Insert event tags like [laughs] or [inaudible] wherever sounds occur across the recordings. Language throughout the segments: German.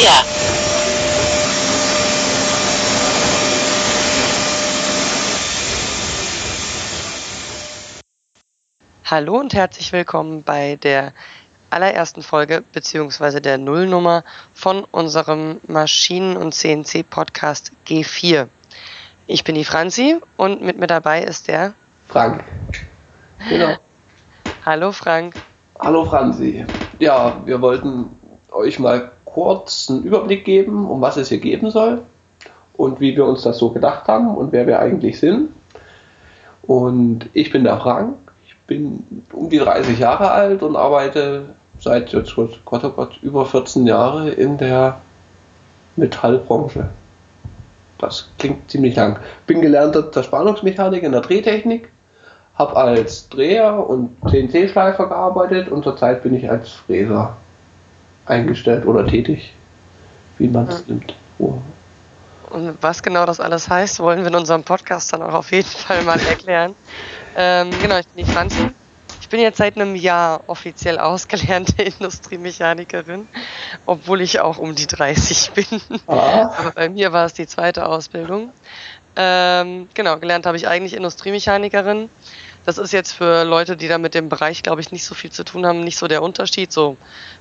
her. Hallo und herzlich willkommen bei der allerersten Folge beziehungsweise der Nullnummer von unserem Maschinen- und CNC-Podcast G4. Ich bin die Franzi und mit mir dabei ist der Frank. Genau. Hallo Frank. Hallo Franzi. Ja, wir wollten euch mal kurz einen Überblick geben, um was es hier geben soll und wie wir uns das so gedacht haben und wer wir eigentlich sind. Und ich bin der Frank bin um die 30 Jahre alt und arbeite seit jetzt, Gott, oh Gott, über 14 Jahre in der Metallbranche. Das klingt ziemlich lang. Bin gelernter Zerspannungsmechaniker in der Drehtechnik, habe als Dreher und CNC-Schleifer gearbeitet und zurzeit bin ich als Fräser eingestellt oder tätig, wie man es ja. nimmt. Oh. Und was genau das alles heißt, wollen wir in unserem Podcast dann auch auf jeden Fall mal erklären. [laughs] Ähm, genau, ich bin die Franzi. Ich bin jetzt seit einem Jahr offiziell ausgelernte [laughs] Industriemechanikerin, obwohl ich auch um die 30 bin. Ah. Aber bei mir war es die zweite Ausbildung. Ähm, genau, gelernt habe ich eigentlich Industriemechanikerin. Das ist jetzt für Leute, die da mit dem Bereich, glaube ich, nicht so viel zu tun haben, nicht so der Unterschied. So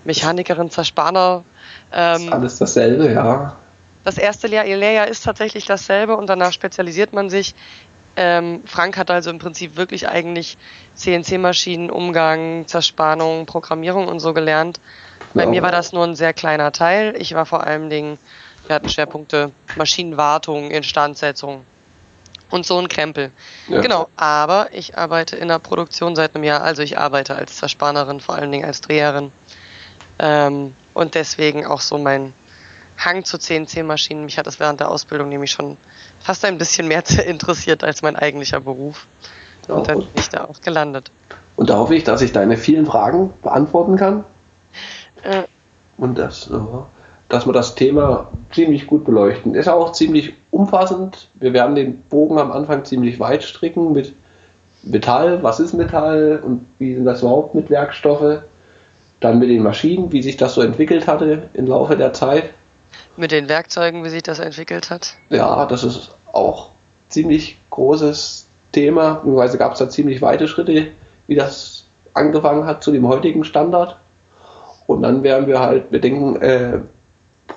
Mechanikerin, Zerspaner. Ähm, ist alles dasselbe, ja. Das erste Lehr Lehrjahr ist tatsächlich dasselbe und danach spezialisiert man sich ähm, Frank hat also im Prinzip wirklich eigentlich CNC-Maschinen, Umgang, Zerspannung, Programmierung und so gelernt. Bei ja. mir war das nur ein sehr kleiner Teil. Ich war vor allen Dingen, wir hatten Schwerpunkte Maschinenwartung, Instandsetzung und so ein Krempel. Ja. Genau, aber ich arbeite in der Produktion seit einem Jahr, also ich arbeite als Zerspannerin, vor allen Dingen als Dreherin. Ähm, und deswegen auch so mein Hang zu CNC-Maschinen. Mich hat das während der Ausbildung nämlich schon fast ein bisschen mehr [laughs] interessiert als mein eigentlicher Beruf. Und dann bin ich da auch gelandet. Und da hoffe ich, dass ich deine vielen Fragen beantworten kann. Äh. Und das, dass wir das Thema ziemlich gut beleuchten. Ist auch ziemlich umfassend. Wir werden den Bogen am Anfang ziemlich weit stricken mit Metall, was ist Metall und wie sind das überhaupt mit Werkstoffe. Dann mit den Maschinen, wie sich das so entwickelt hatte im Laufe der Zeit. Mit den Werkzeugen, wie sich das entwickelt hat? Ja, das ist auch ziemlich großes Thema. Beziehungsweise gab es da ziemlich weite Schritte, wie das angefangen hat zu dem heutigen Standard. Und dann werden wir halt, wir denken, äh,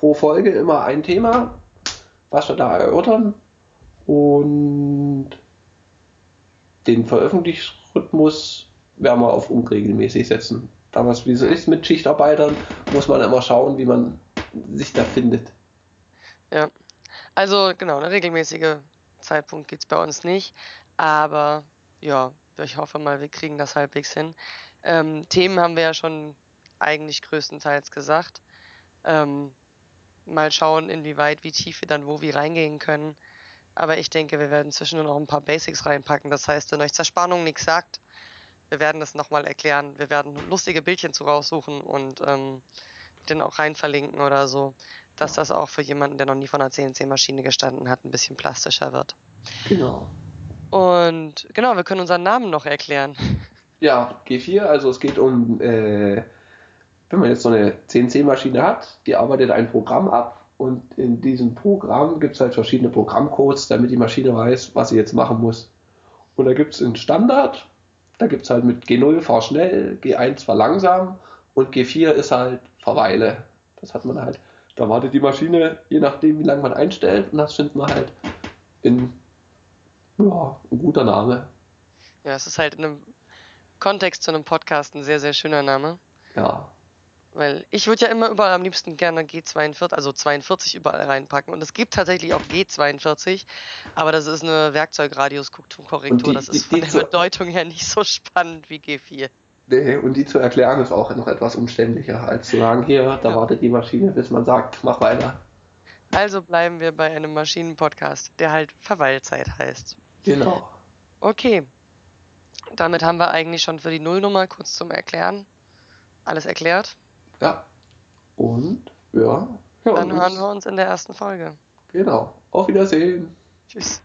pro Folge immer ein Thema, was wir da erörtern. Und den Veröffentlichungsrhythmus werden wir auf unregelmäßig setzen. Damals, wie so ist mit Schichtarbeitern, muss man immer schauen, wie man sich da findet. Ja, also genau, ein regelmäßiger Zeitpunkt gibt es bei uns nicht, aber ja, ich hoffe mal, wir kriegen das halbwegs hin. Ähm, Themen haben wir ja schon eigentlich größtenteils gesagt. Ähm, mal schauen, inwieweit, wie tief wir dann wo wie reingehen können. Aber ich denke, wir werden zwischendurch noch ein paar Basics reinpacken. Das heißt, wenn euch Zerspannung nichts sagt, wir werden das nochmal erklären. Wir werden lustige Bildchen zu raussuchen und ähm, den auch rein verlinken oder so, dass das auch für jemanden, der noch nie von einer CNC-Maschine gestanden hat, ein bisschen plastischer wird. Genau. Und genau, wir können unseren Namen noch erklären. Ja, G4, also es geht um, äh, wenn man jetzt so eine CNC-Maschine hat, die arbeitet ein Programm ab und in diesem Programm gibt es halt verschiedene Programmcodes, damit die Maschine weiß, was sie jetzt machen muss. Und da gibt es einen Standard, da gibt es halt mit G0 fahr schnell, G1 fahr langsam und G4 ist halt Verweile. Das hat man halt. Da wartet die Maschine, je nachdem, wie lange man einstellt, und das findet man halt in ja, ein guter Name. Ja, es ist halt in einem Kontext zu einem Podcast ein sehr, sehr schöner Name. Ja. Weil ich würde ja immer überall am liebsten gerne G42, also 42 überall reinpacken. Und es gibt tatsächlich auch G42, aber das ist eine Werkzeugradiuskorrektur. Das ist von der Bedeutung her nicht so spannend wie G4. Nee, und die zu erklären ist auch noch etwas umständlicher, als zu sagen, hier, da ja. wartet die Maschine, bis man sagt, mach weiter. Also bleiben wir bei einem Maschinenpodcast, der halt Verweilzeit heißt. Genau. Okay. Damit haben wir eigentlich schon für die Nullnummer kurz zum Erklären alles erklärt. Ja. Und ja. Dann hören wir uns in der ersten Folge. Genau. Auf Wiedersehen. Tschüss.